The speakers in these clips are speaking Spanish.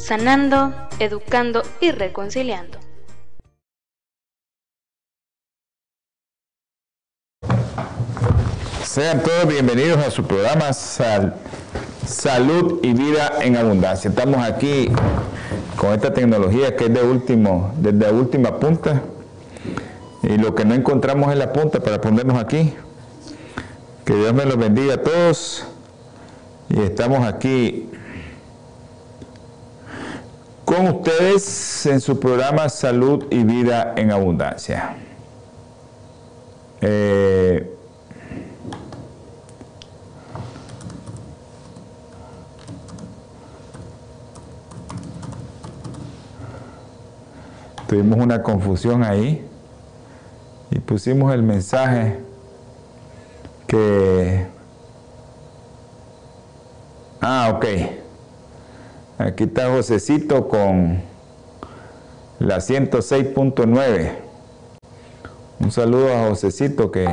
sanando, educando y reconciliando. Sean todos bienvenidos a su programa Salud y Vida en Abundancia. Estamos aquí con esta tecnología que es de último, desde última punta. Y lo que no encontramos en la punta para ponernos aquí. Que Dios me los bendiga a todos. Y estamos aquí con ustedes en su programa Salud y Vida en Abundancia. Eh, tuvimos una confusión ahí y pusimos el mensaje que... Ah, ok. Aquí está Josecito con la 106.9. Un saludo a Josecito que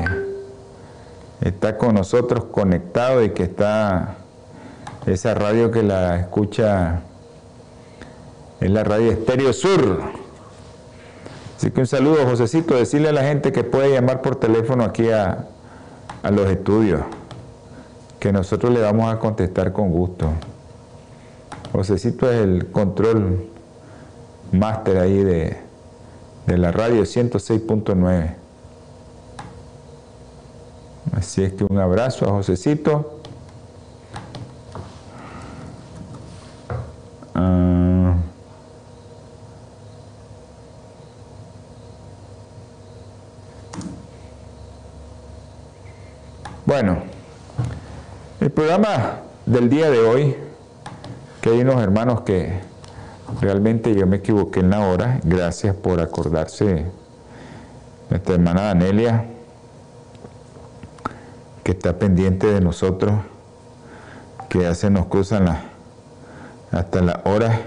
está con nosotros conectado y que está esa radio que la escucha es la radio Estéreo Sur. Así que un saludo, Josecito, decirle a la gente que puede llamar por teléfono aquí a, a los estudios, que nosotros le vamos a contestar con gusto. Josecito es el control máster ahí de, de la radio 106.9. Así es que un abrazo a Josecito. Ah. bueno, el programa del día de hoy hay unos hermanos que realmente yo me equivoqué en la hora. Gracias por acordarse. Nuestra hermana Danelia, que está pendiente de nosotros, que ya nos cruzan hasta la hora.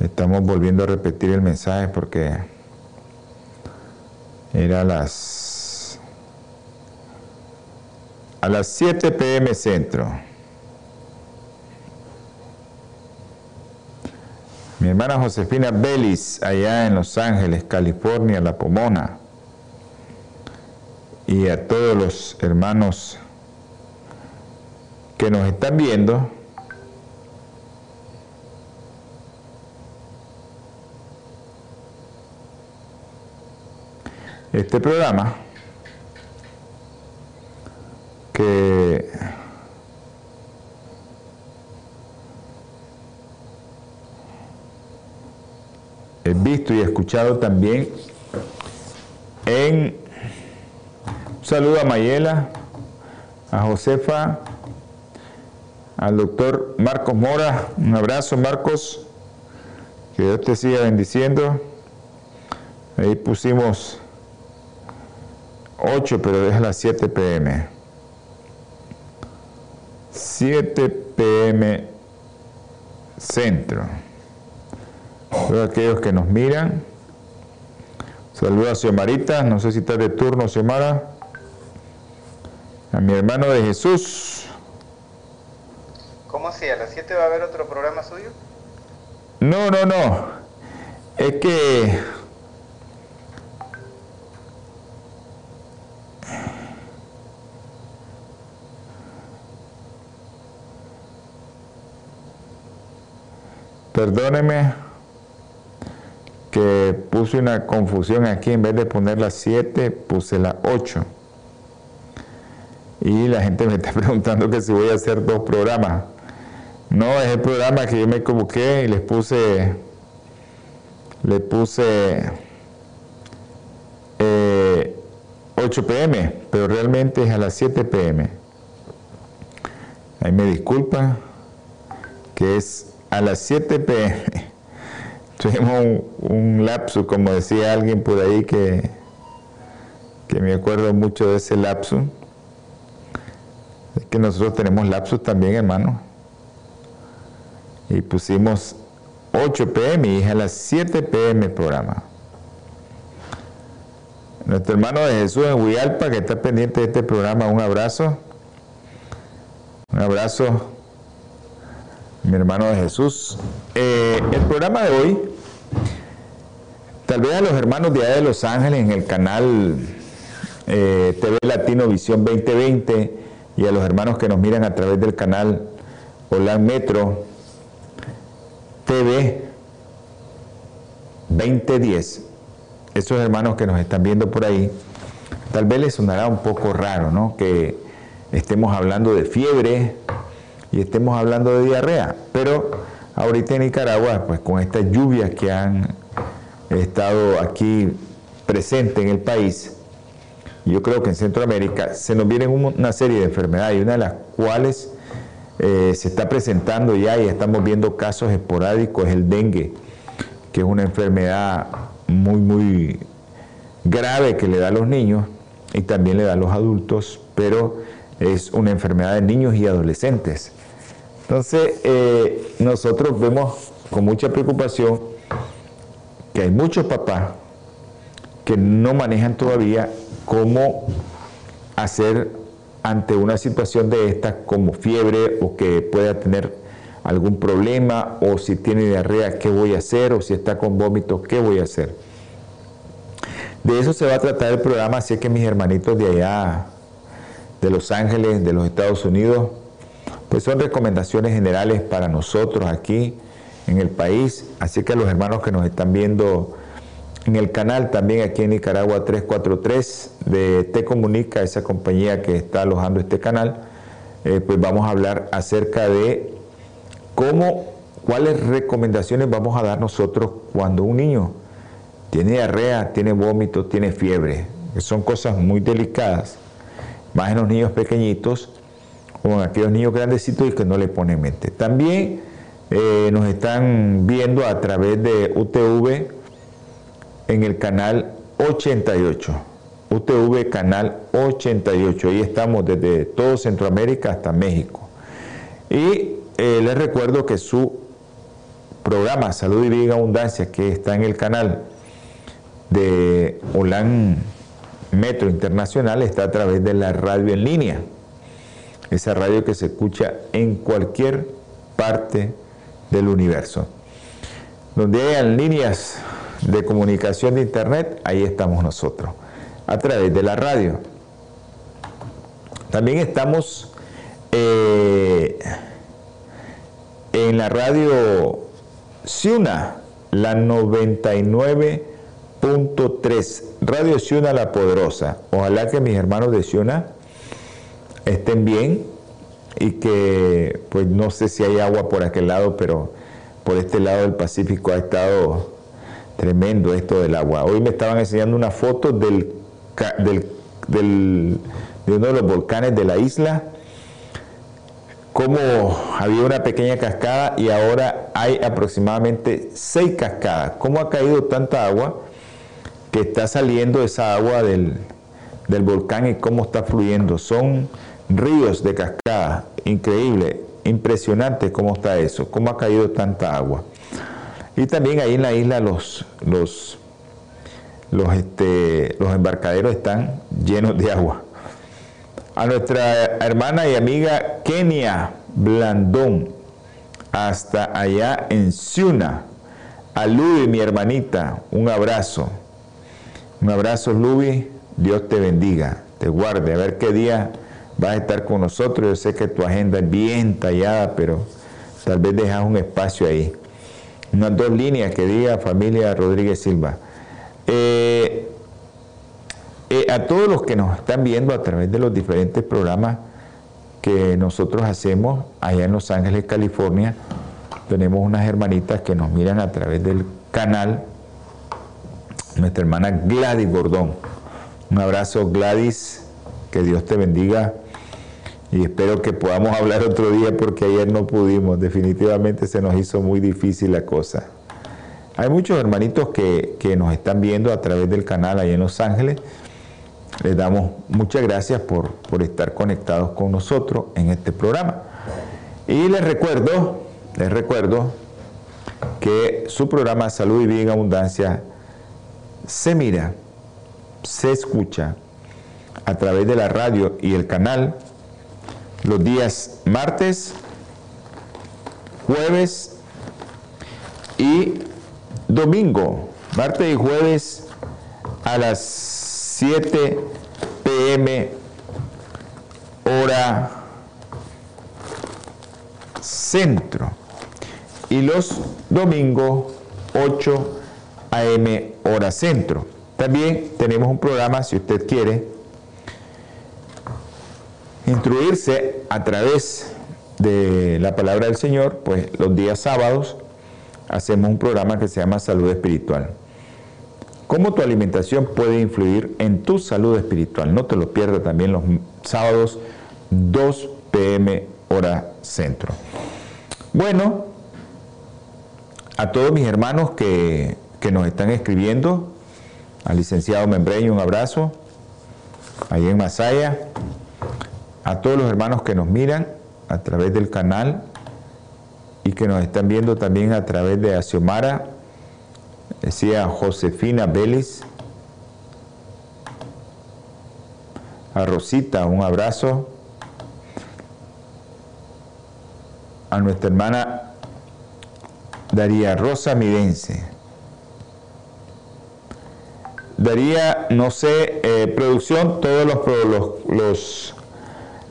Estamos volviendo a repetir el mensaje porque era las a las 7 pm centro. Mi hermana Josefina Belis, allá en Los Ángeles, California, La Pomona. Y a todos los hermanos que nos están viendo. Este programa visto y escuchado también en un saludo a Mayela, a Josefa, al doctor Marcos Mora, un abrazo Marcos, que Dios te siga bendiciendo. Ahí pusimos 8, pero es las 7 pm. 7 pm centro. Todos aquellos que nos miran. Saludos a Xiomarita, no sé si está de turno Xiomara. A mi hermano de Jesús. ¿Cómo así? ¿A las 7 va a haber otro programa suyo? No, no, no. Es que Perdóneme puse una confusión aquí, en vez de poner las 7, puse la 8. Y la gente me está preguntando que si voy a hacer dos programas. No, es el programa que yo me equivoqué y les puse, le puse 8 pm, pero realmente es a las 7 pm. Ahí me disculpa, que es a las 7 pm. Tuvimos un, lapso, como decía alguien por ahí que, que me acuerdo mucho de ese lapso. Es que nosotros tenemos lapsos también, hermano. Y pusimos 8 pm y a las 7 pm el programa. Nuestro hermano de Jesús en Huialpa, que está pendiente de este programa, un abrazo. Un abrazo, mi hermano de Jesús. Eh, el programa de hoy, tal vez a los hermanos de allá de Los Ángeles en el canal eh, TV Latino Visión 2020 y a los hermanos que nos miran a través del canal Holan Metro TV 2010 esos hermanos que nos están viendo por ahí, tal vez les sonará un poco raro, ¿no? Que estemos hablando de fiebre y estemos hablando de diarrea, pero ahorita en Nicaragua, pues con estas lluvias que han estado aquí presentes en el país, yo creo que en Centroamérica se nos vienen una serie de enfermedades, y una de las cuales eh, se está presentando ya y estamos viendo casos esporádicos es el dengue, que es una enfermedad muy, muy grave que le da a los niños y también le da a los adultos, pero es una enfermedad de niños y adolescentes. Entonces, eh, nosotros vemos con mucha preocupación que hay muchos papás que no manejan todavía cómo hacer ante una situación de esta como fiebre o que pueda tener algún problema o si tiene diarrea, qué voy a hacer o si está con vómitos, qué voy a hacer. De eso se va a tratar el programa, así que mis hermanitos de allá, de Los Ángeles, de los Estados Unidos, pues son recomendaciones generales para nosotros aquí en el país, así que a los hermanos que nos están viendo en el canal también aquí en Nicaragua 343 de Te Comunica, esa compañía que está alojando este canal, eh, pues vamos a hablar acerca de cómo, cuáles recomendaciones vamos a dar nosotros cuando un niño tiene diarrea, tiene vómito, tiene fiebre, que son cosas muy delicadas, más en los niños pequeñitos o en aquellos niños grandecitos y que no le ponen mente. También eh, nos están viendo a través de UTV en el canal 88. UTV canal 88. Ahí estamos desde todo Centroamérica hasta México. Y eh, les recuerdo que su programa Salud y Vida Abundancia, que está en el canal de Holan Metro Internacional, está a través de la radio en línea. Esa radio que se escucha en cualquier parte del universo. Donde hayan líneas de comunicación de Internet, ahí estamos nosotros, a través de la radio. También estamos eh, en la radio Ciuna, la 99.3, Radio Ciuna La Poderosa. Ojalá que mis hermanos de Ciuna estén bien y que, pues no sé si hay agua por aquel lado, pero por este lado del Pacífico ha estado tremendo esto del agua. Hoy me estaban enseñando una foto del, del, del, de uno de los volcanes de la isla cómo había una pequeña cascada y ahora hay aproximadamente seis cascadas. ¿Cómo ha caído tanta agua que está saliendo esa agua del, volcán y cómo está fluyendo? Son ríos de cascada, increíble, impresionante cómo está eso, cómo ha caído tanta agua. Y también ahí en la isla los, los, los, este, los embarcaderos están llenos de agua a nuestra hermana y amiga Kenia Blandón, hasta allá en Ciuna. A Lubi, mi hermanita, un abrazo. Un abrazo, Lubi. Dios te bendiga, te guarde. A ver qué día vas a estar con nosotros. Yo sé que tu agenda es bien tallada, pero tal vez dejas un espacio ahí. Unas dos líneas que diga familia Rodríguez Silva. Eh, eh, a todos los que nos están viendo a través de los diferentes programas que nosotros hacemos allá en Los Ángeles, California, tenemos unas hermanitas que nos miran a través del canal, nuestra hermana Gladys Gordón. Un abrazo Gladys, que Dios te bendiga y espero que podamos hablar otro día porque ayer no pudimos, definitivamente se nos hizo muy difícil la cosa. Hay muchos hermanitos que, nos están viendo a través del canal ahí en Los Ángeles. Les damos muchas gracias por, por estar conectados con nosotros en este programa. Y les recuerdo, les recuerdo que su programa Salud y Vida en Abundancia se mira, se escucha a través de la radio y el canal los días martes, jueves y domingo, martes y jueves a las 7 pm hora centro y los domingos 8 am hora centro. También tenemos un programa, si usted quiere, instruirse a través de la palabra del Señor, pues los días sábados hacemos un programa que se llama Salud Espiritual. ¿Cómo tu alimentación puede influir en tu salud espiritual? No te lo pierdas también los sábados 2 pm hora centro. Bueno, a todos mis hermanos que, que nos están escribiendo, al licenciado Membreño un abrazo, ahí en Masaya, a todos los hermanos que nos miran a través del canal y que nos están viendo también a través de Axiomara, decía Josefina Vélez, a Rosita, un abrazo, a nuestra hermana Daría Rosa Mirense. Daría, no sé, eh, producción, todos los, los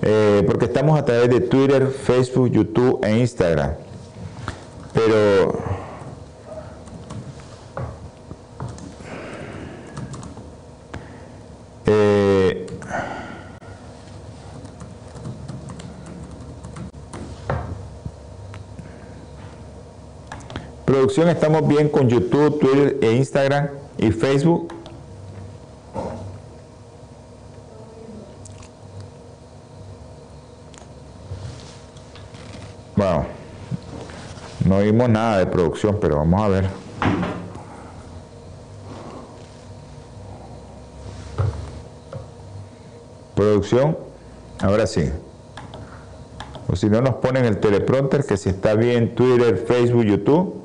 eh, porque estamos a través de Twitter, Facebook, YouTube e Instagram. Pero eh, producción estamos bien con YouTube, Twitter e Instagram y Facebook. No vimos nada de producción, pero vamos a ver. Producción, ahora sí. O si no nos ponen el teleprompter, que si está bien Twitter, Facebook, YouTube.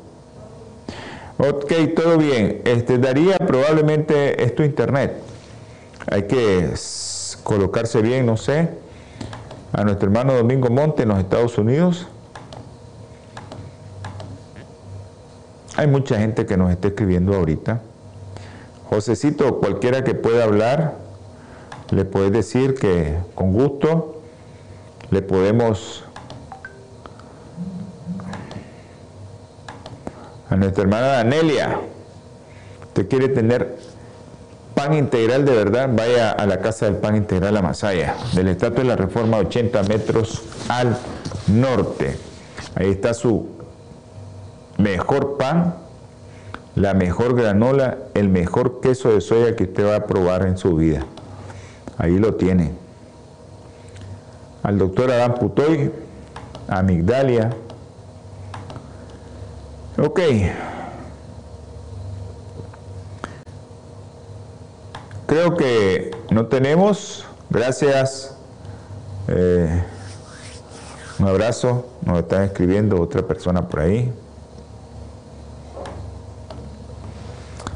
Ok, todo bien. Este daría probablemente esto internet. Hay que colocarse bien, no sé. A nuestro hermano Domingo Monte en los Estados Unidos. Hay mucha gente que nos está escribiendo ahorita. Josecito, cualquiera que pueda hablar, le puede decir que con gusto le podemos a nuestra hermana Danelia. Usted quiere tener pan integral de verdad, vaya a la casa del pan integral a Masaya, del Estatua de la Reforma 80 metros al norte. Ahí está su mejor pan, la mejor granola, el mejor queso de soya que usted va a probar en su vida. Ahí lo tiene. Al doctor Adán Putoy, Amigdalia. Ok. Creo que no tenemos. Gracias. Eh, un abrazo. Nos están escribiendo otra persona por ahí.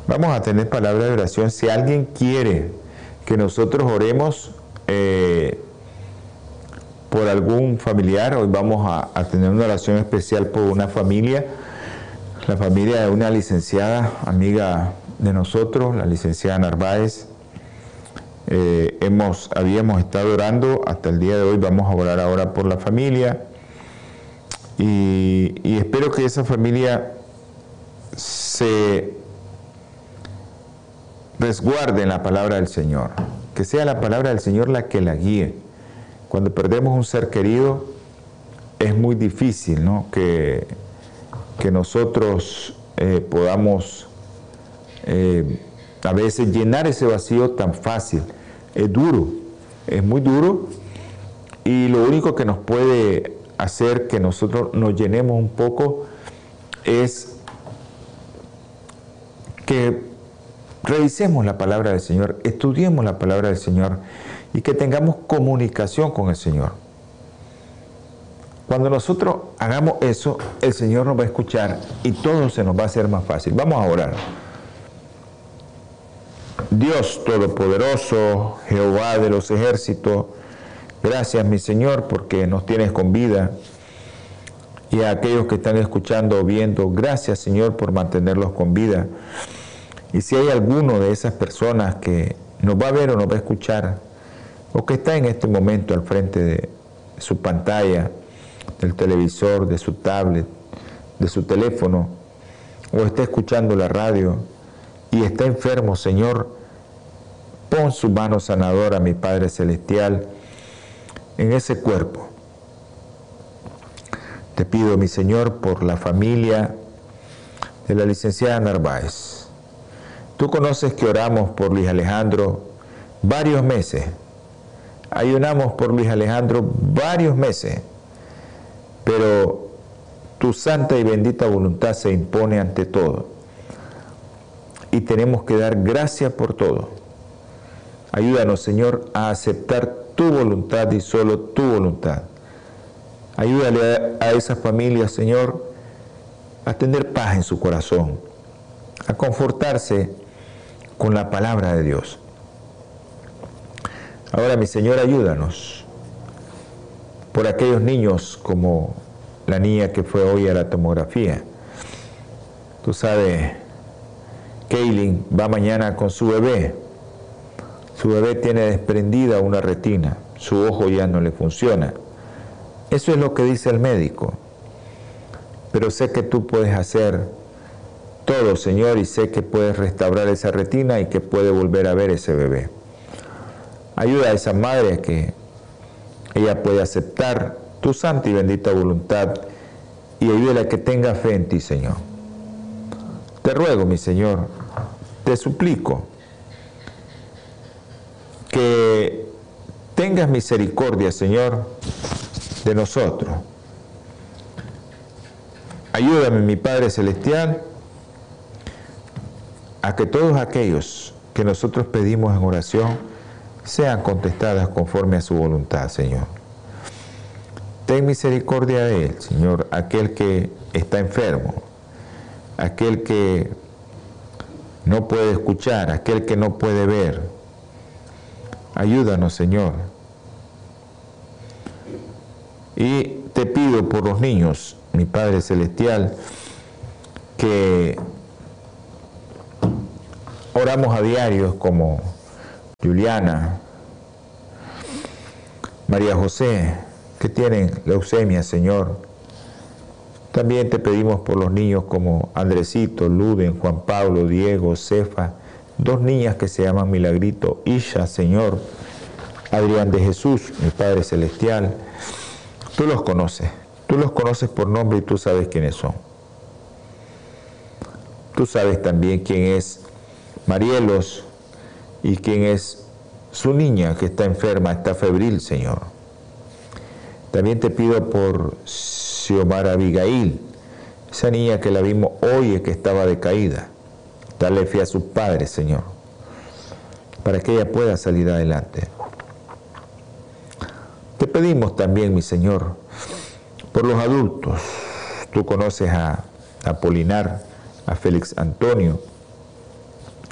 Vamos a tener palabra de oración. Si alguien quiere que nosotros oremos eh, por algún familiar, hoy vamos a, tener una oración especial por una familia, la familia de una licenciada, amiga de nosotros, la licenciada Narváez. Eh, hemos, habíamos estado orando hasta el día de hoy, vamos a orar ahora por la familia y espero que esa familia se resguarden la palabra del Señor, que sea la palabra del Señor la que la guíe. Cuando perdemos un ser querido, es muy difícil ¿no? que, que nosotros eh, podamos eh, a veces llenar ese vacío tan fácil. Es duro, es muy duro y lo único que nos puede hacer que nosotros nos llenemos un poco es que revisemos la palabra del Señor, estudiemos la palabra del Señor y que tengamos comunicación con el Señor. Cuando nosotros hagamos eso, el Señor nos va a escuchar y todo se nos va a hacer más fácil. Vamos a orar. Dios Todopoderoso, Jehová de los ejércitos, gracias mi Señor porque nos tienes con vida. Y a aquellos que están escuchando o viendo, gracias Señor por mantenerlos con vida. Y si hay alguno de esas personas que nos va a ver o nos va a escuchar, o que está en este momento al frente de su pantalla, del televisor, de su tablet, de su teléfono, o está escuchando la radio y está enfermo, Señor, pon su mano sanadora, mi Padre Celestial, en ese cuerpo. Te pido, mi Señor, por la familia de la licenciada Narváez Tú conoces que oramos por Luis Alejandro varios meses. Ayunamos por Luis Alejandro varios meses. Pero tu santa y bendita voluntad se impone ante todo. Y tenemos que dar gracias por todo. Ayúdanos, Señor, a aceptar tu voluntad y solo tu voluntad. Ayúdale a, esas familias, Señor, a tener paz en su corazón, a confortarse con la palabra de Dios. Ahora, mi Señor, ayúdanos por aquellos niños como la niña que fue hoy a la tomografía. Tú sabes, Kaylin va mañana con su bebé. Su bebé tiene desprendida una retina, su ojo ya no le funciona. Eso es lo que dice el médico. Pero sé que tú puedes hacer todo, Señor, y sé que puedes restaurar esa retina y que puede volver a ver ese bebé. Ayuda a esa madre a que ella pueda aceptar tu santa y bendita voluntad y ayúdala a que tenga fe en ti, Señor. Te ruego, mi Señor, te suplico que tengas misericordia, Señor, de nosotros. Ayúdame, mi Padre Celestial, a que todos aquellos que nosotros pedimos en oración sean contestadas conforme a su voluntad, Señor. Ten misericordia de él, Señor, aquel que está enfermo, aquel que no puede escuchar, aquel que no puede ver. Ayúdanos, Señor. Y te pido por los niños, mi Padre Celestial, que oramos a diarios como Juliana, María José, que tienen leucemia, Señor. También te pedimos por los niños como Andresito, Luden, Juan Pablo, Diego, Cefa, dos niñas que se llaman Milagrito, Isha, Señor, Adrián de Jesús, mi Padre Celestial. Tú los conoces, tú los conoces por nombre y tú sabes quiénes son. Tú sabes también quién es Marielos y quién es su niña que está enferma, está febril, Señor. También te pido por Xiomara Abigail, esa niña que la vimos hoy y que estaba decaída. Dale fe a su padre, Señor, para que ella pueda salir adelante. Te pedimos también, mi Señor, por los adultos. Tú conoces a Apolinar, a Félix Antonio,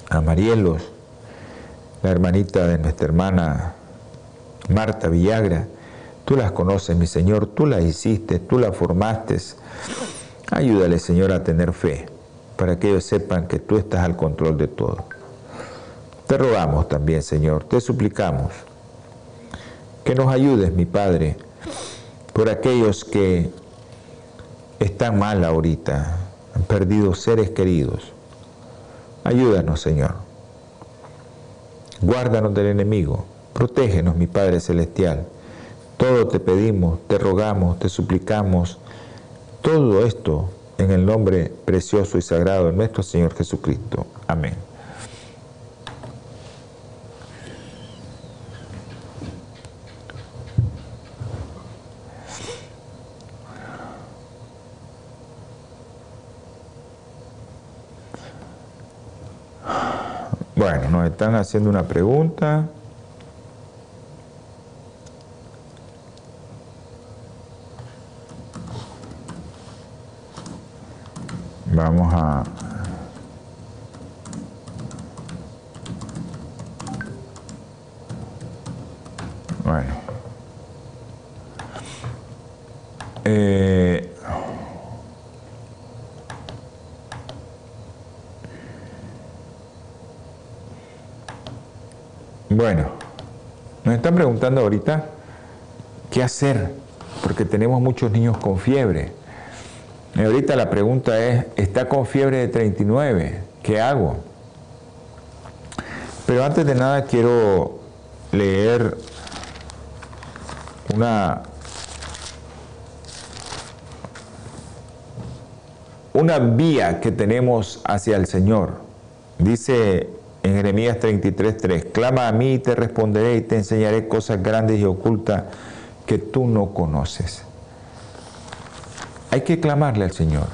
a Marielos, la hermanita de nuestra hermana Marta Villagra. Tú las conoces, mi Señor, tú las hiciste, tú las formaste. Ayúdale, Señor, a tener fe, para que ellos sepan que tú estás al control de todo. Te rogamos también, Señor, te suplicamos que nos ayudes, mi Padre, por aquellos que están mal ahorita, han perdido seres queridos Ayúdanos, Señor. Guárdanos del enemigo. Protégenos, mi Padre Celestial. Todo te pedimos, te rogamos, te suplicamos. Todo esto en el nombre precioso y sagrado de nuestro Señor Jesucristo. Amén. Bueno, nos están haciendo una pregunta. Vamos a... Bueno. Bueno, nos están preguntando ahorita qué hacer, porque tenemos muchos niños con fiebre. Y ahorita la pregunta es, ¿está con fiebre de 39? ¿Qué hago? Pero antes de nada quiero leer una, una vía que tenemos hacia el Señor. Dice en Jeremías 33:3, clama a mí y te responderé y te enseñaré cosas grandes y ocultas que tú no conoces. Hay que clamarle al Señor.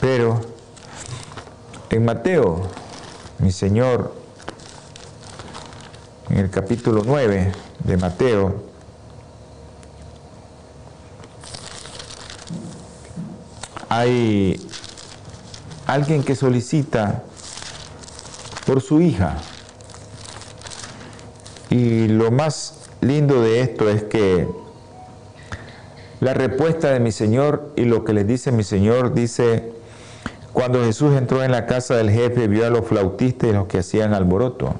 Pero en Mateo, mi Señor, en el capítulo 9 de Mateo, hay alguien que solicita por su hija. Y lo más lindo de esto es que la respuesta de mi Señor y lo que le dice mi Señor dice, cuando Jesús entró en la casa del jefe, vio a los flautistas y los que hacían alboroto.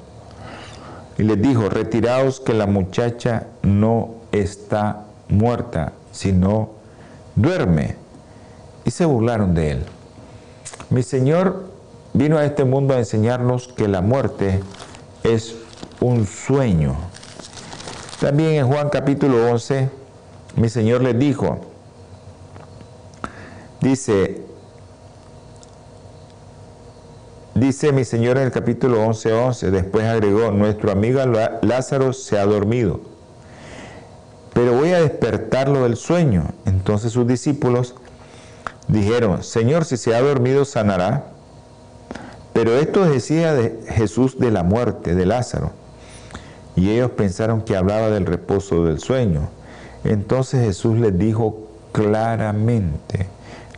Y les dijo, retiraos que la muchacha no está muerta, sino duerme. Y se burlaron de él. Mi Señor vino a este mundo a enseñarnos que la muerte es un sueño. También en Juan capítulo 11, mi Señor les dijo, dice, dice mi Señor en el capítulo 11, 11, después agregó, nuestro amigo Lázaro se ha dormido, pero voy a despertarlo del sueño. Entonces sus discípulos dijeron, Señor, si se ha dormido, sanará. Pero esto decía de Jesús de la muerte de Lázaro. Y ellos pensaron que hablaba del reposo del sueño. Entonces Jesús les dijo claramente,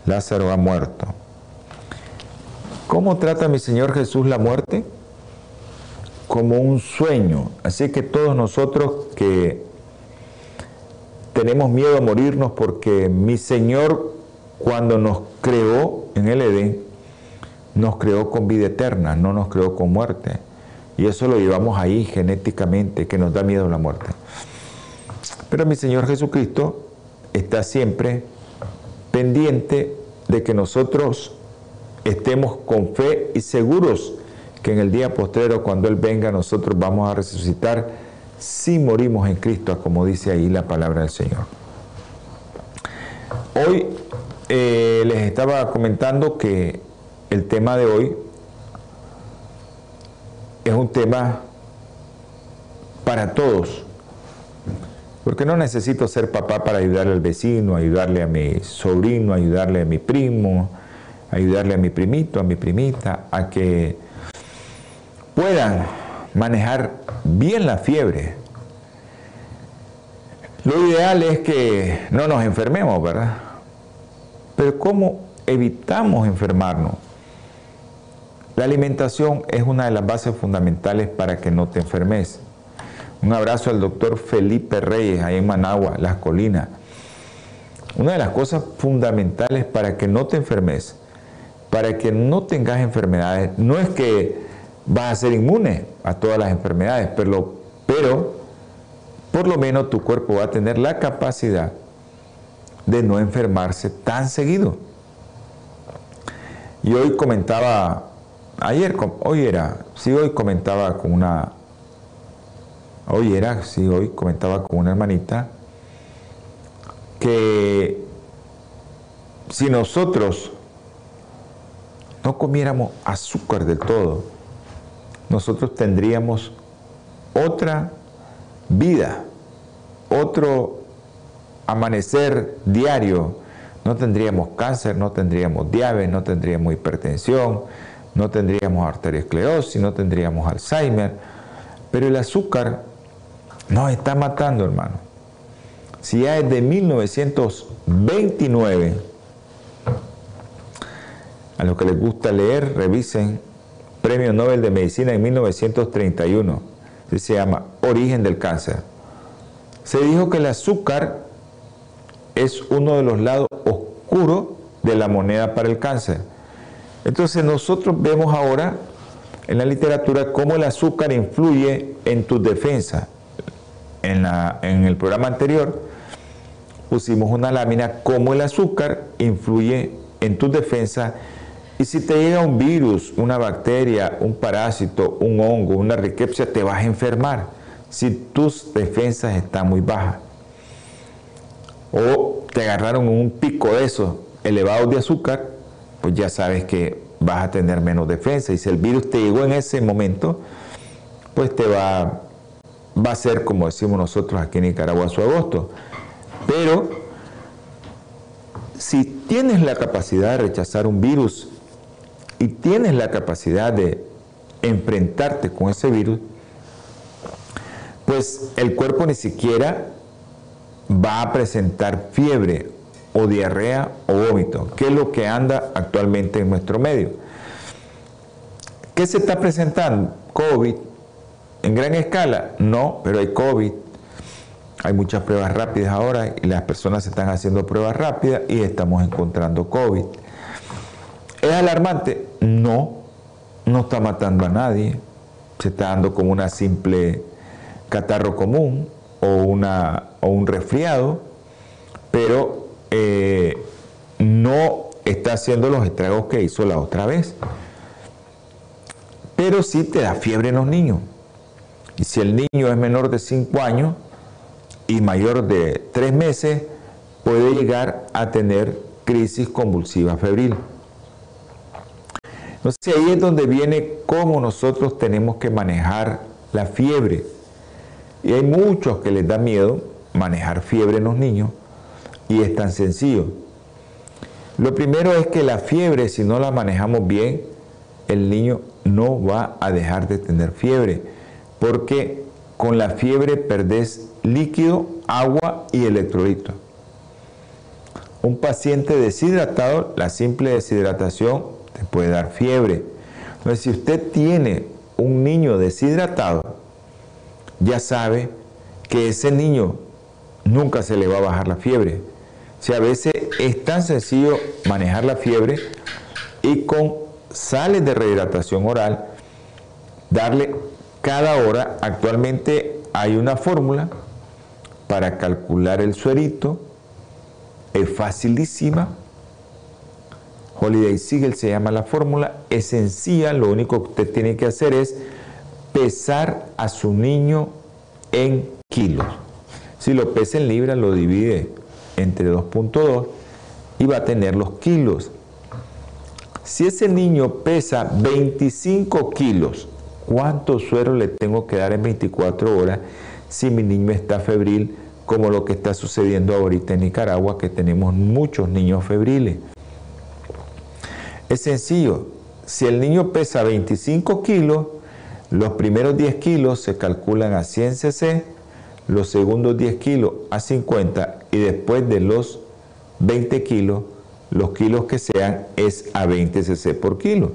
Lázaro ha muerto. ¿Cómo trata mi Señor Jesús la muerte? Como un sueño. Así que todos nosotros que tenemos miedo a morirnos porque mi Señor cuando nos creó en el Edén, nos creó con vida eterna, no nos creó con muerte. Y eso lo llevamos ahí genéticamente, que nos da miedo la muerte. Pero mi Señor Jesucristo está siempre pendiente de que nosotros estemos con fe y seguros que en el día postrero, cuando Él venga, nosotros vamos a resucitar si morimos en Cristo, como dice ahí la palabra del Señor. Hoy eh, les estaba comentando que el tema de hoy es un tema para todos, porque no necesito ser papá para ayudarle al vecino, ayudarle a mi sobrino, ayudarle a mi primo, ayudarle a mi primito, a mi primita, a que puedan manejar bien la fiebre. Lo ideal es que no nos enfermemos, ¿verdad? Pero ¿cómo evitamos enfermarnos? La alimentación es una de las bases fundamentales para que no te enfermes. Un abrazo al doctor Felipe Reyes, ahí en Managua, Las Colinas. Una de las cosas fundamentales para que no te enfermes, para que no tengas enfermedades, no es que vas a ser inmune a todas las enfermedades, pero, pero por lo menos tu cuerpo va a tener la capacidad de no enfermarse tan seguido. Y hoy comentaba, ayer, hoy era, sí, hoy comentaba con una hoy era, sí, hoy comentaba con una hermanita, que si nosotros no comiéramos azúcar del todo, nosotros tendríamos otra vida, otro amanecer diario. No tendríamos cáncer, no tendríamos diabetes, no tendríamos hipertensión, no tendríamos arteriosclerosis, no tendríamos Alzheimer, pero el azúcar nos está matando, hermano. Si ya desde 1929, a los que les gusta leer, revisen Premio Nobel de Medicina en 1931, se llama Origen del Cáncer. Se dijo que el azúcar es uno de los lados oscuros de la moneda para el cáncer. Entonces nosotros vemos ahora en la literatura cómo el azúcar influye en tu defensa. En, el programa anterior pusimos una lámina cómo el azúcar influye en tu defensa y si te llega un virus, una bacteria, un parásito, un hongo, una riqueza, te vas a enfermar si tus defensas están muy bajas. O te agarraron un pico de esos elevados de azúcar, pues ya sabes que vas a tener menos defensa. Y si el virus te llegó en ese momento, pues te va, a ser, como decimos nosotros aquí en Nicaragua, su agosto. Pero si tienes la capacidad de rechazar un virus y tienes la capacidad de enfrentarte con ese virus, pues el cuerpo ni siquiera va a presentar fiebre o diarrea o vómito, que es lo que anda actualmente en nuestro medio. ¿Qué se está presentando? COVID. ¿En gran escala? No, pero hay COVID. Hay muchas pruebas rápidas ahora y las personas están haciendo pruebas rápidas y estamos encontrando COVID. ¿Es alarmante? No, no está matando a nadie. Se está dando como una simple catarro común o, una, o un resfriado, pero eh, no está haciendo los estragos que hizo la otra vez. Pero sí te da fiebre en los niños. Y si el niño es menor de 5 años y mayor de 3 meses, puede llegar a tener crisis convulsiva febril. Entonces ahí es donde viene cómo nosotros tenemos que manejar la fiebre. Y hay muchos que les da miedo manejar fiebre en los niños y es tan sencillo. Lo primero es que la fiebre, si no la manejamos bien, el niño no va a dejar de tener fiebre, porque con la fiebre perdés líquido, agua y electrolito. Un paciente deshidratado, la simple deshidratación puede dar fiebre. Entonces, si usted tiene un niño deshidratado, ya sabe que ese niño nunca se le va a bajar la fiebre. Sea, a veces es tan sencillo manejar la fiebre y con sales de rehidratación oral, darle cada hora, actualmente hay una fórmula para calcular el suerito, es facilísima, Holiday Siegel se llama la fórmula, es sencilla, lo único que usted tiene que hacer es pesar a su niño en kilos. Si lo pesa en libras, lo divide entre 2.2 y va a tener los kilos. Si ese niño pesa 25 kilos, ¿cuánto suero le tengo que dar en 24 horas si mi niño está febril, como lo que está sucediendo ahorita en Nicaragua, que tenemos muchos niños febriles? Es sencillo, si el niño pesa 25 kilos, los primeros 10 kilos se calculan a 100 cc, los segundos 10 kilos a 50 y después de los 20 kilos, los kilos que sean es a 20 cc por kilo.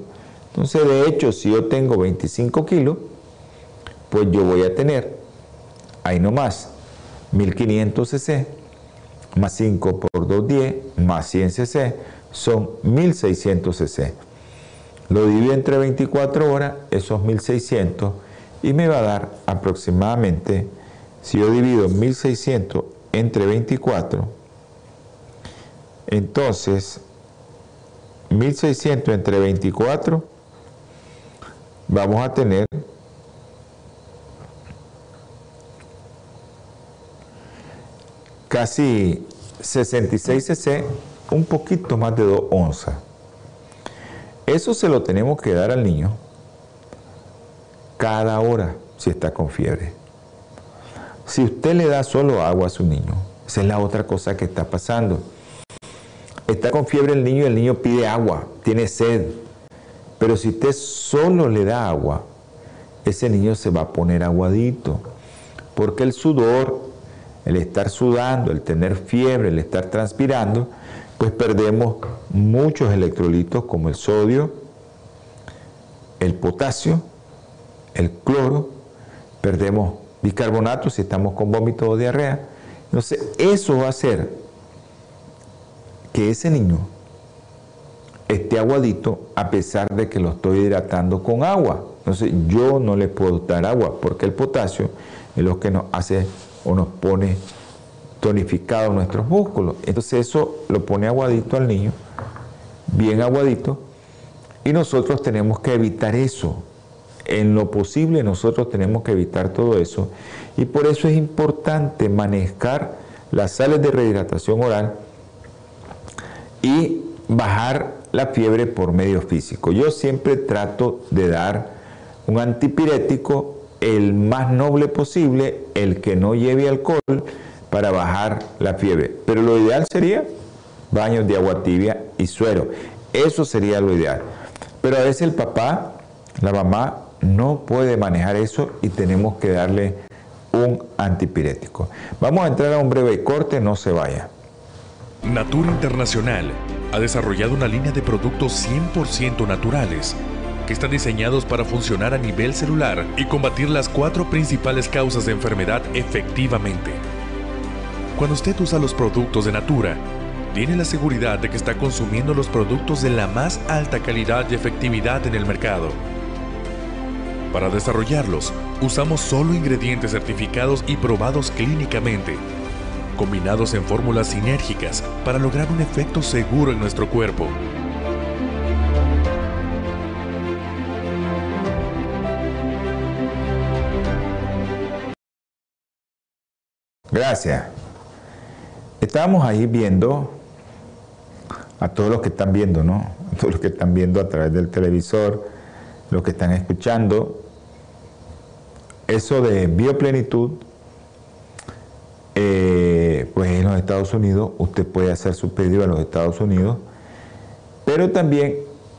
Entonces, de hecho, si yo tengo 25 kilos, pues yo voy a tener, ahí nomás, 1500 cc, más 5 por 2, 10, más 100 cc, son 1600 cc. Lo divido entre 24 horas, esos 1600, y me va a dar aproximadamente, si yo divido 1600 entre 24, entonces 1600 entre 24, vamos a tener casi 66 cc un poquito más de 2 onzas. Eso se lo tenemos que dar al niño cada hora si está con fiebre. Si usted le da solo agua a su niño, esa es la otra cosa que está pasando. Está con fiebre el niño y el niño pide agua, tiene sed, Pero si usted solo le da agua, ese niño se va a poner aguadito, porque el sudor, el estar sudando, el tener fiebre, el estar transpirando, pues perdemos muchos electrolitos como el sodio, el potasio, el cloro, perdemos bicarbonato si estamos con vómito o diarrea. Entonces, eso va a hacer que ese niño esté aguadito a pesar de que lo estoy hidratando con agua. Entonces, yo no le puedo dar agua porque el potasio es lo que nos hace o nos pone tonificado nuestros músculos. Entonces, eso lo pone aguadito al niño, bien aguadito, y nosotros tenemos que evitar eso. En lo posible nosotros tenemos que evitar todo eso y por eso es importante manejar las sales de rehidratación oral y bajar la fiebre por medio físico. Yo siempre trato de dar un antipirético el más noble posible, el que no lleve alcohol para bajar la fiebre. Pero lo ideal sería baños de agua tibia y suero. Eso sería lo ideal. Pero a veces el papá, la mamá no puede manejar eso y tenemos que darle un antipirético. Vamos a entrar a un breve corte, no se vaya. Natura Internacional ha desarrollado una línea de productos 100% naturales que están diseñados para funcionar a nivel celular y combatir las cuatro principales causas de enfermedad efectivamente. Cuando usted usa los productos de Natura, tiene la seguridad de que está consumiendo los productos de la más alta calidad y efectividad en el mercado para desarrollarlos, usamos solo ingredientes certificados y probados clínicamente, combinados en fórmulas sinérgicas para lograr un efecto seguro en nuestro cuerpo. Gracias. Estábamos ahí viendo a todos los que están viendo, ¿no? todos los que están viendo a través del televisor, los que están escuchando, eso de bioplenitud, eh, pues en los Estados Unidos, usted puede hacer su pedido a los Estados Unidos, pero también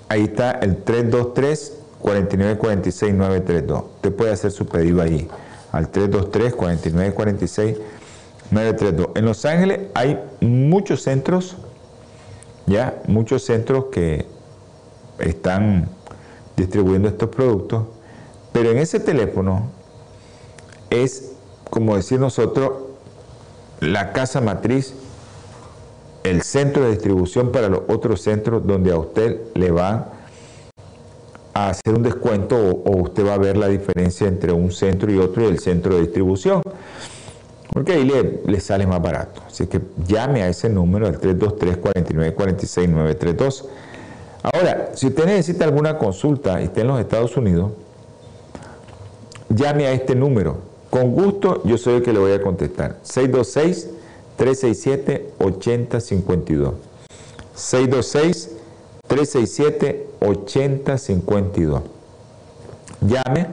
ahí está el 323 4946 932. Usted puede hacer su pedido ahí al 323 4946 932. En Los Ángeles hay muchos centros, ya, muchos centros que están distribuyendo estos productos, pero en ese teléfono es, como decir nosotros, la casa matriz, el centro de distribución para los otros centros donde a usted le va a hacer un descuento o, usted va a ver la diferencia entre un centro y otro y el centro de distribución. Porque ahí le, sale más barato. Así que llame a ese número, al 323-4946-932. Ahora, si usted necesita alguna consulta y está en los Estados Unidos, llame a este número, con gusto, yo soy el que le voy a contestar. 626-367-8052. 626-367-8052. Llame.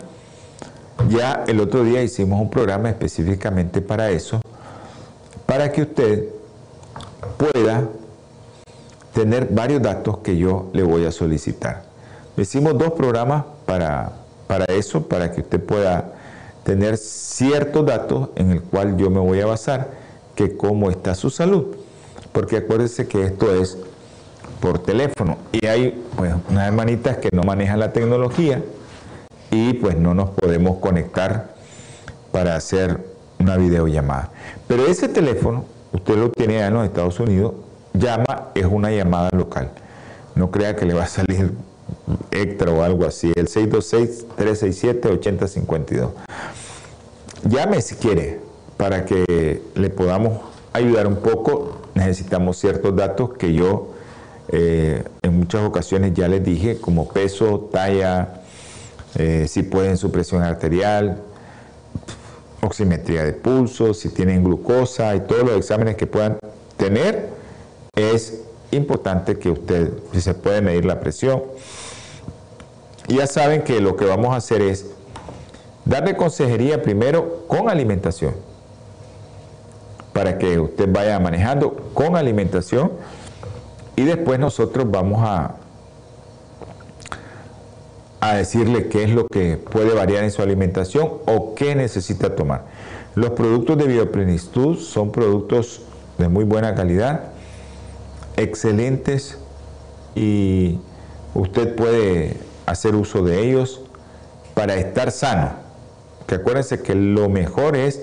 Ya el otro día hicimos un programa específicamente para eso, para que usted pueda tener varios datos que yo le voy a solicitar. Hicimos dos programas para, para eso, para que usted pueda tener ciertos datos en el cual yo me voy a basar que cómo está su salud. Porque acuérdense que esto es por teléfono y hay pues, unas hermanitas que no manejan la tecnología y pues no nos podemos conectar para hacer una videollamada. Pero ese teléfono, usted lo tiene allá en los Estados Unidos, llama, es una llamada local. No crea que le va a salir extra o algo así. El 626-367-8052. Llame si quiere para que le podamos ayudar un poco. Necesitamos ciertos datos que yo eh, en muchas ocasiones ya les dije, como peso, talla, eh, si pueden su presión arterial, oximetría de pulso, si tienen glucosa y todos los exámenes que puedan tener, es importante que usted, si se puede medir la presión, ya saben que lo que vamos a hacer es darle consejería primero con alimentación, para que usted vaya manejando con alimentación y después nosotros vamos a, a decirle qué es lo que puede variar en su alimentación o qué necesita tomar. Los productos de bioplenitud son productos de muy buena calidad, excelentes y usted puede hacer uso de ellos para estar sano. Acuérdense que lo mejor es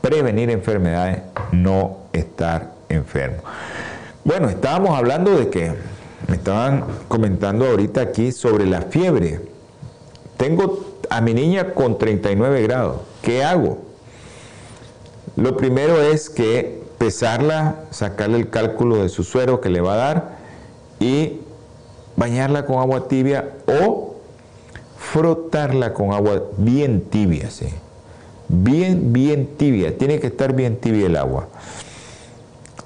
prevenir enfermedades, no estar enfermo. Bueno, estábamos hablando de que me estaban comentando ahorita aquí sobre la fiebre. Tengo a mi niña con 39 grados. ¿Qué hago? Lo primero es que pesarla, sacarle el cálculo de su suero que le va a dar y bañarla con agua tibia o frotarla con agua bien tibia, ¿sí? Bien, bien tibia. Tiene que estar bien tibia el agua.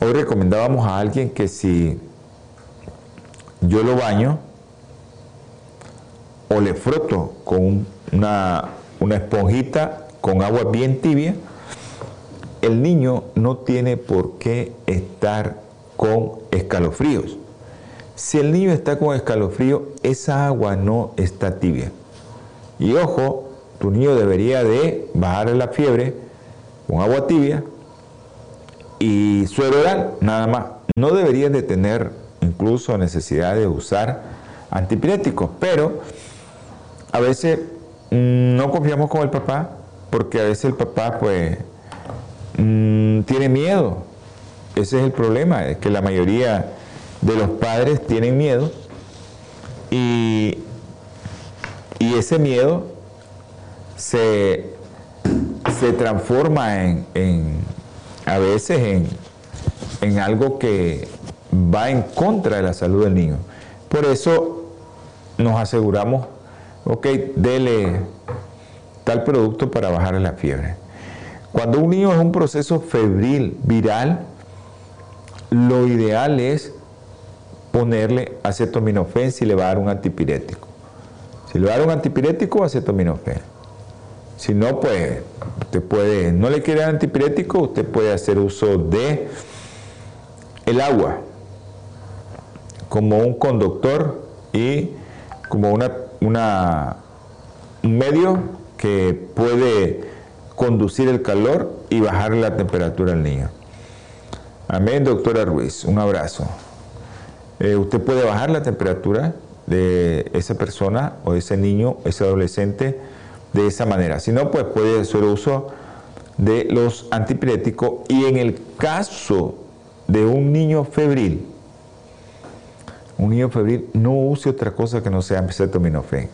Hoy recomendábamos a alguien que si yo lo baño o le froto con una, una esponjita con agua bien tibia, el niño no tiene por qué estar con escalofríos. Si el niño está con escalofrío, esa agua no está tibia. Y ojo, tu niño debería de bajar la fiebre con agua tibia y suero oral, nada más. No deberían de tener incluso necesidad de usar antipiréticos, pero a veces mm, no confiamos con el papá porque a veces el papá pues mm, tiene miedo. Ese es el problema, es que la mayoría de los padres tienen miedo y, y ese miedo se, se transforma en, en a veces en, en algo que va en contra de la salud del niño. Por eso nos aseguramos, ok, dele tal producto para bajar la fiebre. Cuando un niño es un proceso febril, viral, lo ideal es ponerle acetaminofén si le va a dar un antipirético. Si le va a dar un antipirético, acetaminofén. Si no, pues usted puede, no le quiere dar antipirético, usted puede hacer uso de el agua como un conductor y como una, una, un medio que puede conducir el calor y bajar la temperatura al niño. Amén, doctora Ruiz. Un abrazo. Eh, usted puede bajar la temperatura de esa persona o ese niño, ese adolescente, de esa manera. Si no, pues puede hacer uso de los antipiréticos y en el caso de un niño febril, un niño febril no use otra cosa que no sea acetaminofén.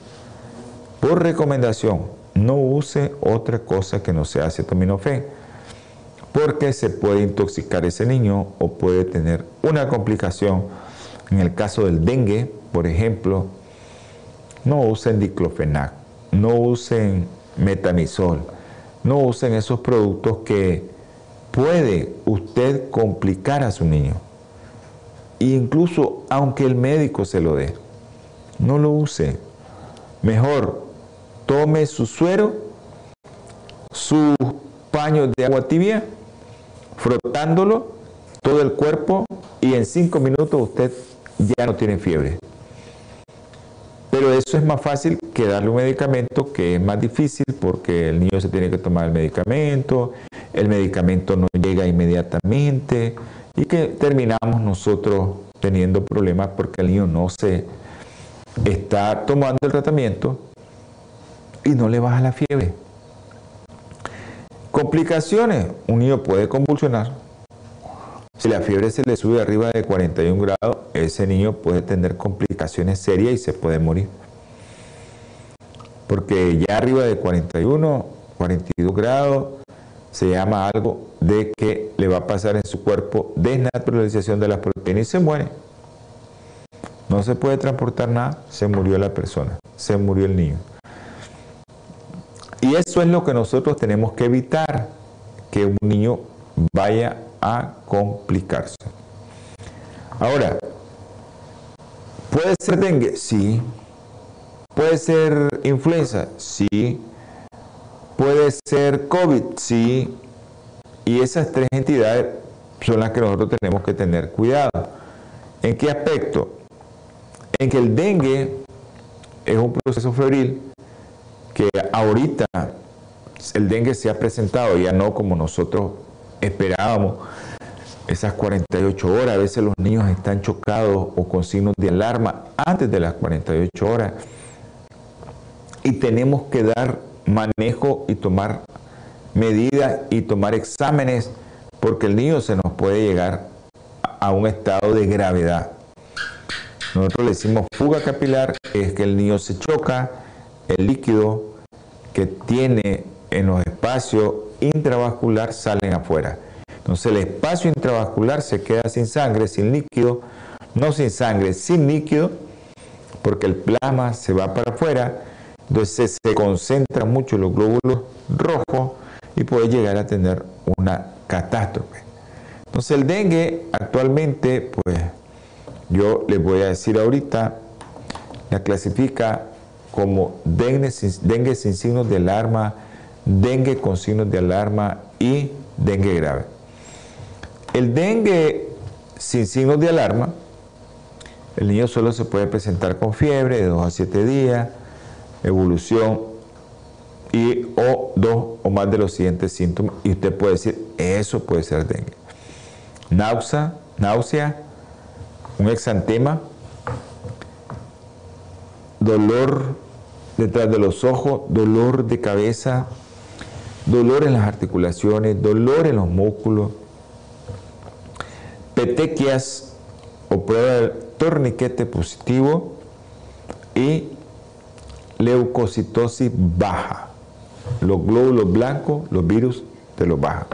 Por recomendación, no use otra cosa que no sea acetaminofén, porque se puede intoxicar ese niño o puede tener una complicación. En el caso del dengue, por ejemplo, no usen diclofenac, no usen metamisol, no usen esos productos que puede usted complicar a su niño. Incluso aunque el médico se lo dé, no lo use. Mejor tome su suero, su paño de agua tibia, frotándolo todo el cuerpo y en cinco minutos usted ya no tiene fiebre. Pero eso es más fácil que darle un medicamento que es más difícil porque el niño se tiene que tomar el medicamento, el medicamento no llega inmediatamente y que terminamos nosotros teniendo problemas porque el niño no se está tomando el tratamiento y no le baja la fiebre. Complicaciones, un niño puede convulsionar. Si la fiebre se le sube arriba de 41 grados, ese niño puede tener complicaciones serias y se puede morir. Porque ya arriba de 41, 42 grados, se llama algo de que le va a pasar en su cuerpo desnaturalización de las proteínas y se muere. No se puede transportar nada, se murió la persona, se murió el niño. Y eso es lo que nosotros tenemos que evitar, que un niño vaya a complicarse. Ahora, ¿puede ser dengue? Sí. ¿Puede ser influenza? Sí. ¿Puede ser COVID? Sí. Y esas tres entidades son las que nosotros tenemos que tener cuidado. ¿En qué aspecto? En que el dengue es un proceso febril que ahorita el dengue se ha presentado, ya no como nosotros esperábamos, esas 48 horas, a veces los niños están chocados o con signos de alarma antes de las 48 horas. Y tenemos que dar manejo y tomar medidas y tomar exámenes porque el niño se nos puede llegar a un estado de gravedad. Nosotros le decimos fuga capilar, es que el niño se choca, el líquido que tiene en los espacios intravascular salen afuera. Entonces el espacio intravascular se queda sin sangre, sin líquido, no sin sangre, sin líquido, porque el plasma se va para afuera, entonces se concentra mucho los glóbulos rojos y puede llegar a tener una catástrofe. Entonces el dengue actualmente, pues yo les voy a decir ahorita, la clasifica como dengue sin, dengue sin signos de alarma, dengue con signos de alarma y dengue grave. El dengue sin signos de alarma, el niño solo se puede presentar con fiebre de 2 a 7 días, evolución y o dos o más de los siguientes síntomas y usted puede decir, eso puede ser dengue. Náusea, náusea, un exantema, dolor detrás de los ojos, dolor de cabeza, dolor en las articulaciones, dolor en los músculos, petequias o prueba de torniquete positivo y leucocitosis baja. Los glóbulos blancos, los virus te los bajan.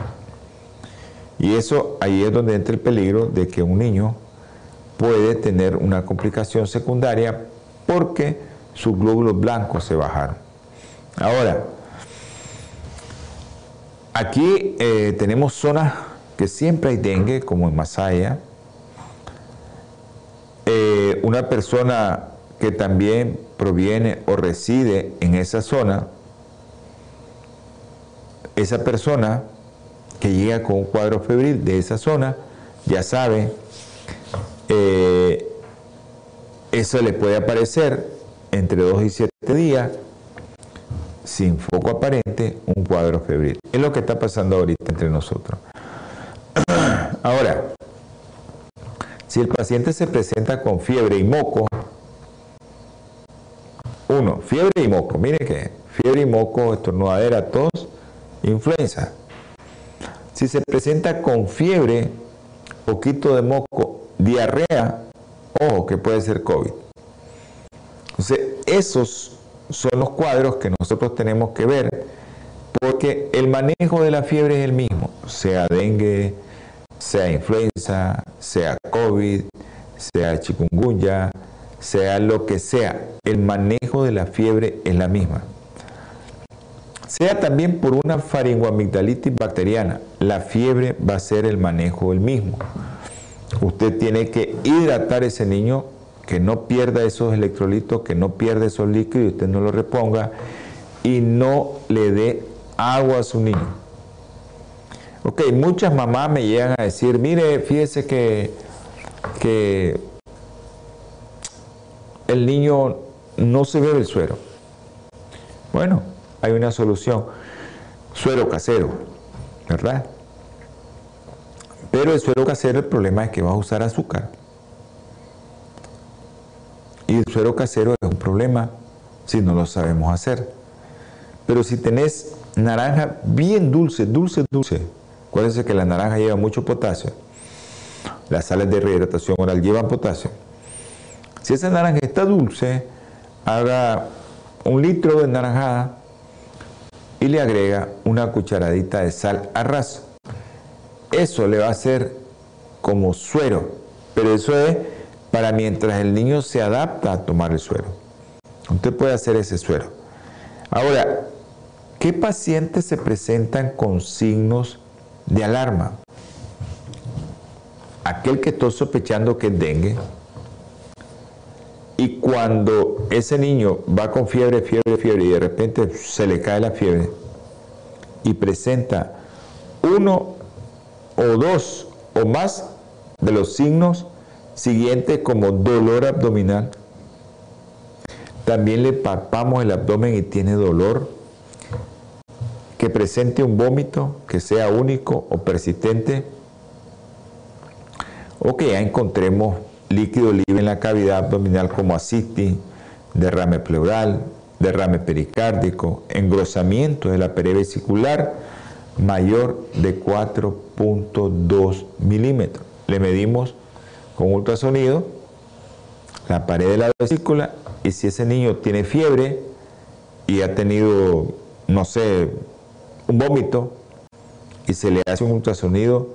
Y eso ahí es donde entra el peligro de que un niño puede tener una complicación secundaria porque sus glóbulos blancos se bajaron. Ahora, aquí eh, tenemos zonas que siempre hay dengue, como en Masaya. Eh, una persona que también proviene o reside en esa zona, esa persona que llega con un cuadro febril de esa zona, ya sabe, eh, eso le puede aparecer entre 2 y 7 días, sin foco aparente, un cuadro febril. Es lo que está pasando ahorita entre nosotros. Ahora, si el paciente se presenta con fiebre y moco, uno, fiebre y moco, mire que fiebre y moco, estornudadera, tos, influenza. Si se presenta con fiebre, poquito de moco, diarrea, ojo que puede ser COVID. Entonces, esos son los cuadros que nosotros tenemos que ver, porque el manejo de la fiebre es el mismo, sea dengue, sea influenza, sea COVID, sea chikungunya, sea lo que sea, el manejo de la fiebre es la misma sea también por una faringoamigdalitis bacteriana, la fiebre va a ser el manejo el mismo. Usted tiene que hidratar ese niño, que no pierda esos electrolitos, que no pierda esos líquidos y usted no lo reponga y no le dé agua a su niño. Ok, muchas mamás me llegan a decir, mire, fíjese que, que el niño no se bebe el suero. Bueno, hay una solución. Suero casero, ¿verdad? Pero el suero casero, el problema es que vas a usar azúcar. Y el suero casero es un problema si no lo sabemos hacer. Pero si tenés naranja bien dulce, dulce, dulce, acuérdense que la naranja lleva mucho potasio. Las sales de rehidratación oral llevan potasio. Si esa naranja está dulce, haga un litro de naranjada y le agrega una cucharadita de sal a ras. Eso le va a hacer como suero, pero eso es para mientras el niño se adapta a tomar el suero. Usted puede hacer ese suero. Ahora, ¿qué pacientes se presentan con signos de alarma? Aquel que está sospechando que es dengue, y cuando ese niño va con fiebre, fiebre, fiebre y de repente se le cae la fiebre y presenta uno o dos o más de los signos siguientes como dolor abdominal, también le palpamos el abdomen y tiene dolor, que presente un vómito que sea único o persistente, o que ya encontremos líquido libre en la cavidad abdominal como ascitis, derrame pleural, derrame pericárdico, engrosamiento de la pared vesicular mayor de 4.2 milímetros. Le medimos con ultrasonido la pared de la vesícula y si ese niño tiene fiebre y ha tenido, no sé, un vómito y se le hace un ultrasonido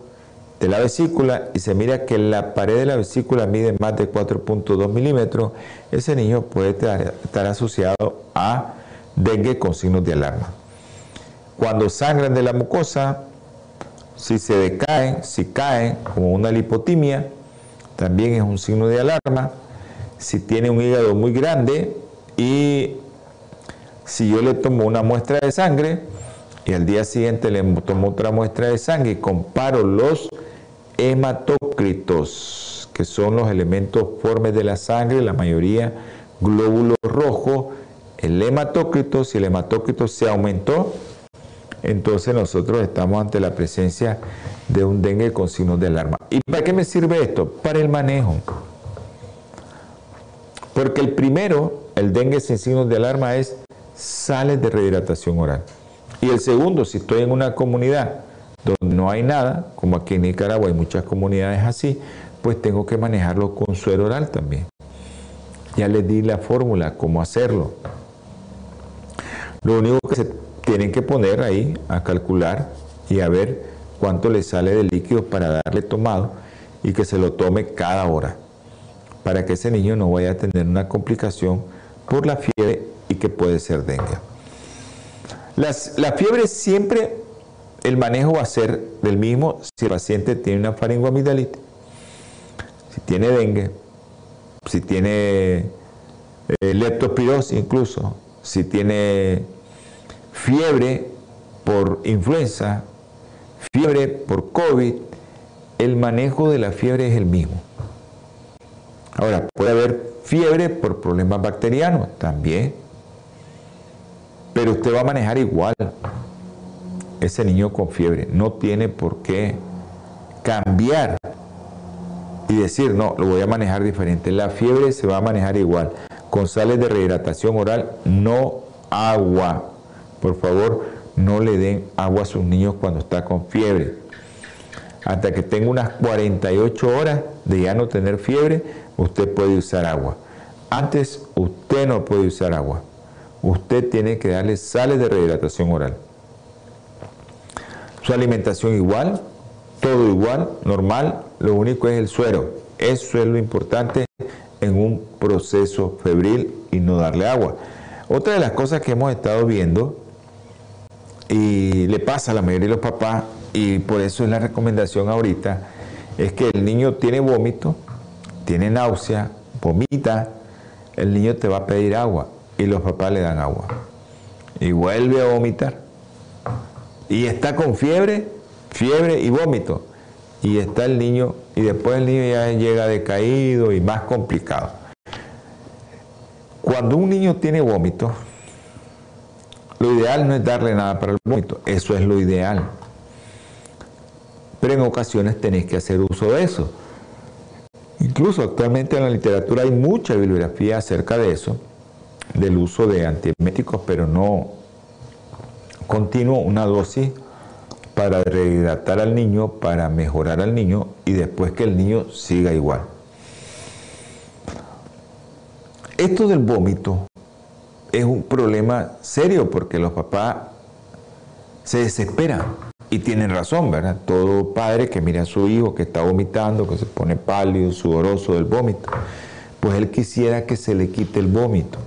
de la vesícula y se mira que la pared de la vesícula mide más de 4.2 milímetros, ese niño puede estar asociado a dengue con signos de alarma. Cuando sangran de la mucosa, si se decaen, si caen, como una lipotimia, también es un signo de alarma. Si tiene un hígado muy grande y si yo le tomo una muestra de sangre y al día siguiente le tomo otra muestra de sangre y comparo los hematócritos, que son los elementos formes de la sangre, la mayoría glóbulos rojos, el hematócrito, si el hematócrito se aumentó, entonces nosotros estamos ante la presencia de un dengue con signos de alarma. ¿Y para qué me sirve esto? Para el manejo. Porque el primero, el dengue sin signos de alarma, es sales de rehidratación oral. Y el segundo, si estoy en una comunidad donde no hay nada, como aquí en Nicaragua hay muchas comunidades así, pues tengo que manejarlo con suero oral también. Ya les di la fórmula, cómo hacerlo. Lo único que se tienen que poner ahí a calcular y a ver cuánto le sale de líquido para darle tomado y que se lo tome cada hora, para que ese niño no vaya a tener una complicación por la fiebre y que puede ser dengue. la fiebre siempre, el manejo va a ser del mismo si el paciente tiene una faringoamigdalitis, si tiene dengue, si tiene eh, leptospirosis incluso, si tiene fiebre por influenza, fiebre por COVID, el manejo de la fiebre es el mismo. Ahora, puede haber fiebre por problemas bacterianos también, pero usted va a manejar igual ese niño con fiebre. No tiene por qué cambiar y decir, no, lo voy a manejar diferente. La fiebre se va a manejar igual, con sales de rehidratación oral, no agua. Por favor, no le den agua a sus niños cuando está con fiebre. Hasta que tenga unas 48 horas de ya no tener fiebre, usted puede usar agua. Antes usted no puede usar agua. Usted tiene que darle sales de rehidratación oral. Su alimentación igual, todo igual, normal, lo único es el suero. Eso es lo importante en un proceso febril y no darle agua. Otra de las cosas que hemos estado viendo y le pasa a la mayoría de los papás, y por eso es la recomendación ahorita, es que el niño tiene vómito, tiene náusea, vomita, el niño te va a pedir agua y los papás le dan agua. Y vuelve a vomitar. Y está con fiebre, fiebre y vómito. Y está el niño, y después el niño ya llega decaído y más complicado. Cuando un niño tiene vómito, lo ideal no es darle nada para el vómito, eso es lo ideal. Pero en ocasiones tenéis que hacer uso de eso. Incluso actualmente en la literatura hay mucha bibliografía acerca de eso, del uso de antieméticos, pero no continuo, una dosis para rehidratar al niño, para mejorar al niño y después que el niño siga igual. Esto del vómito es un problema serio porque los papás se desesperan y tienen razón, ¿verdad? Todo padre que mira a su hijo que está vomitando, que se pone pálido, sudoroso del vómito, pues él quisiera que se le quite el vómito.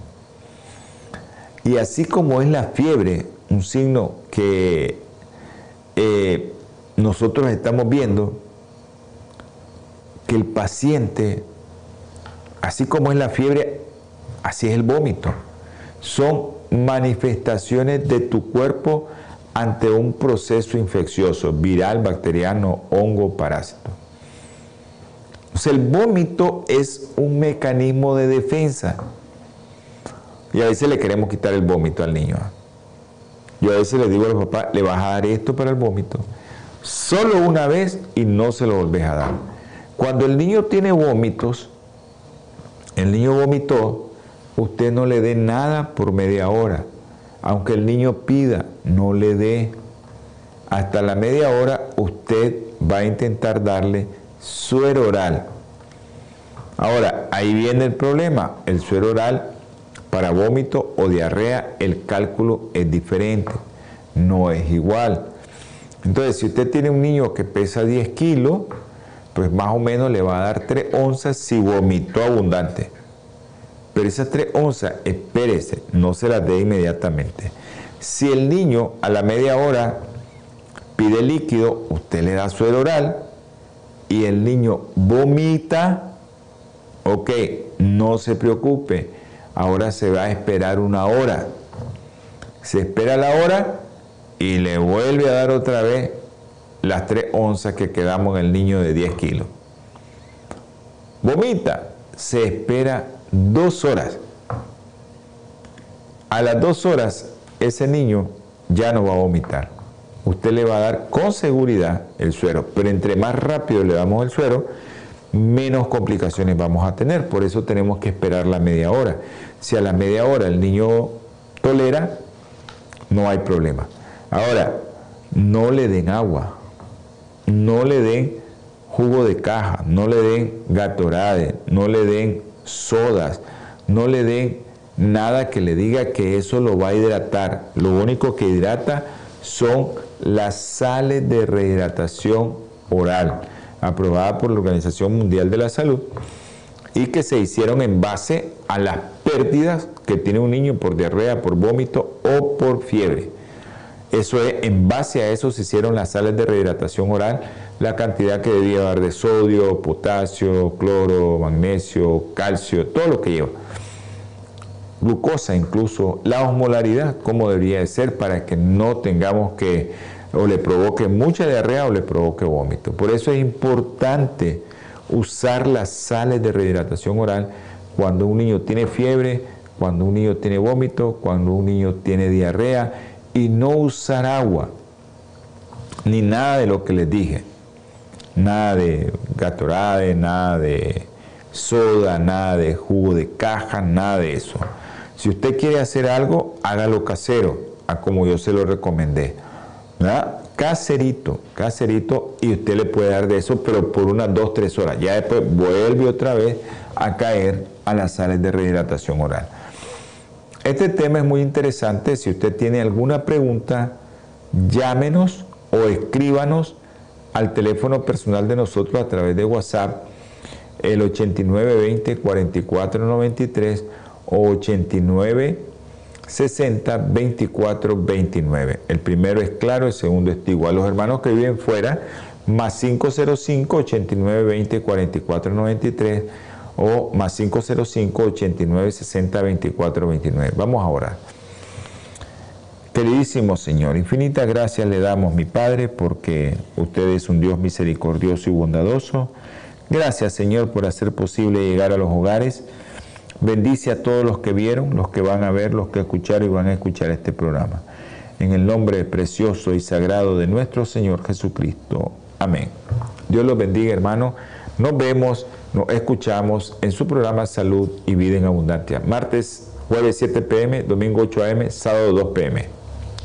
Y así como es la fiebre, un signo que eh, nosotros estamos viendo, que el paciente, así como es la fiebre, así es el vómito son manifestaciones de tu cuerpo ante un proceso infeccioso, viral, bacteriano, hongo, parásito. O el vómito es un mecanismo de defensa. Y a veces le queremos quitar el vómito al niño. Yo a veces le digo a los papás, le vas a dar esto para el vómito. Solo una vez y no se lo volvés a dar. Cuando el niño tiene vómitos, el niño vomitó, usted no le dé nada por media hora. Aunque el niño pida, no le dé. Hasta la media hora usted va a intentar darle suero oral. Ahora, ahí viene el problema. El suero oral para vómito o diarrea, el cálculo es diferente, no es igual. Entonces, si usted tiene un niño que pesa 10 kilos, pues más o menos le va a dar 3 onzas si vomitó abundante. Pero esas 3 onzas, espérese, no se las dé inmediatamente. Si el niño a la media hora pide líquido, usted le da suero oral y el niño vomita, ok, no se preocupe, ahora se va a esperar una hora. Se espera la hora y le vuelve a dar otra vez las 3 onzas que quedamos en el niño de 10 kilos. Vomita, se espera dos horas. A las dos horas ese niño ya no va a vomitar. Usted le va a dar con seguridad el suero, pero entre más rápido le damos el suero, menos complicaciones vamos a tener. Por eso tenemos que esperar la media hora. Si a la media hora el niño tolera, no hay problema. Ahora, no le den agua, no le den jugo de caja, no le den gatorade, no le den sodas, no le den nada que le diga que eso lo va a hidratar. Lo único que hidrata son las sales de rehidratación oral, aprobada por la Organización Mundial de la Salud y que se hicieron en base a las pérdidas que tiene un niño por diarrea, por vómito o por fiebre. Eso es, en base a eso se hicieron las sales de rehidratación oral, la cantidad que debía dar de sodio, potasio, cloro, magnesio, calcio, todo lo que lleva. Glucosa incluso, la osmolaridad, cómo debería de ser para que no tengamos que o le provoque mucha diarrea o le provoque vómito. Por eso es importante usar las sales de rehidratación oral cuando un niño tiene fiebre, cuando un niño tiene vómito, cuando un niño tiene diarrea y no usar agua, ni nada de lo que les dije. Nada de Gatorade, nada de soda, nada de jugo de caja, nada de eso. Si usted quiere hacer algo, hágalo casero, a como yo se lo recomendé. ¿verdad? Caserito, caserito, y usted le puede dar de eso, pero por unas 2, 3 horas. Ya después vuelve otra vez a caer a las sales de rehidratación oral. Este tema es muy interesante. Si usted tiene alguna pregunta, llámenos o escríbanos al teléfono personal de nosotros a través de WhatsApp, el 8920 4493 o 89 60 24 29. El primero es claro, el segundo es igual. Los hermanos que viven fuera, más 505 89 20 44 93 o más 505 89 60 24 29. Vamos a orar. Queridísimo Señor, infinitas gracias le damos, mi Padre, porque usted es un Dios misericordioso y bondadoso. Gracias, Señor, por hacer posible llegar a los hogares. Bendice a todos los que vieron, los que van a ver, los que escucharon y van a escuchar este programa. En el nombre precioso y sagrado de nuestro Señor Jesucristo. Amén. Dios los bendiga, hermano. Nos vemos nos escuchamos en su programa Salud y Vida en Abundancia. Martes, jueves 7 pm, domingo 8 am, sábado 2 pm.